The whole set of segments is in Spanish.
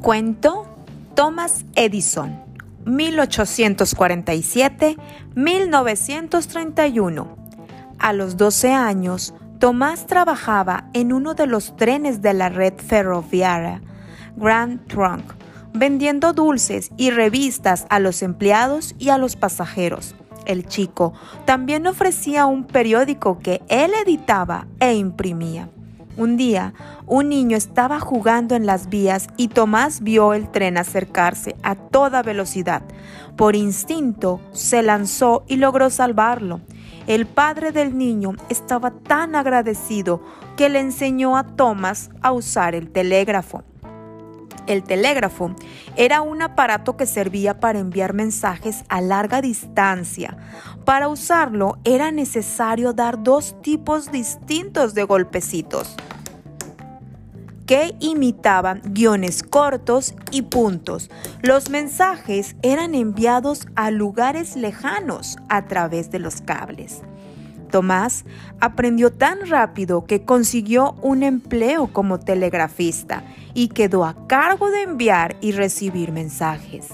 Cuento Thomas Edison, 1847-1931. A los 12 años, Tomás trabajaba en uno de los trenes de la red ferroviaria Grand Trunk, vendiendo dulces y revistas a los empleados y a los pasajeros. El chico también ofrecía un periódico que él editaba e imprimía. Un día, un niño estaba jugando en las vías y Tomás vio el tren acercarse a toda velocidad. Por instinto, se lanzó y logró salvarlo. El padre del niño estaba tan agradecido que le enseñó a Tomás a usar el telégrafo. El telégrafo era un aparato que servía para enviar mensajes a larga distancia. Para usarlo era necesario dar dos tipos distintos de golpecitos que imitaban guiones cortos y puntos. Los mensajes eran enviados a lugares lejanos a través de los cables. Tomás aprendió tan rápido que consiguió un empleo como telegrafista y quedó a cargo de enviar y recibir mensajes.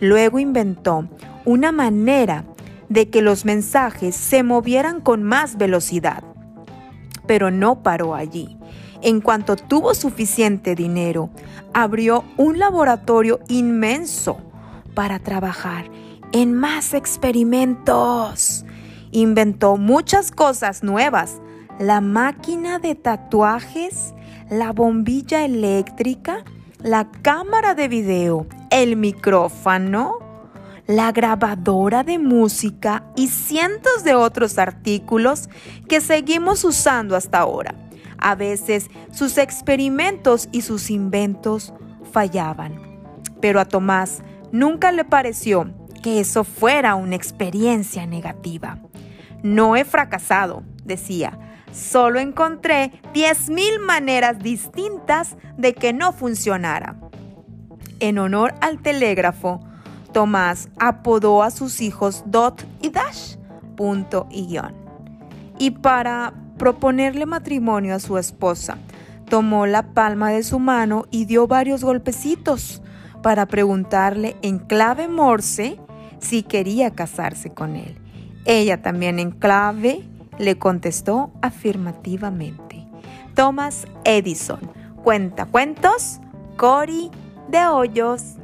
Luego inventó una manera de que los mensajes se movieran con más velocidad. Pero no paró allí. En cuanto tuvo suficiente dinero, abrió un laboratorio inmenso para trabajar en más experimentos inventó muchas cosas nuevas. La máquina de tatuajes, la bombilla eléctrica, la cámara de video, el micrófono, la grabadora de música y cientos de otros artículos que seguimos usando hasta ahora. A veces sus experimentos y sus inventos fallaban, pero a Tomás nunca le pareció que eso fuera una experiencia negativa. No he fracasado, decía. Solo encontré 10.000 maneras distintas de que no funcionara. En honor al telégrafo, Tomás apodó a sus hijos Dot y Dash, punto y guion. Y para proponerle matrimonio a su esposa, tomó la palma de su mano y dio varios golpecitos para preguntarle en clave morse si quería casarse con él. Ella también en clave le contestó afirmativamente. Thomas Edison, cuenta cuentos, Cory de Hoyos.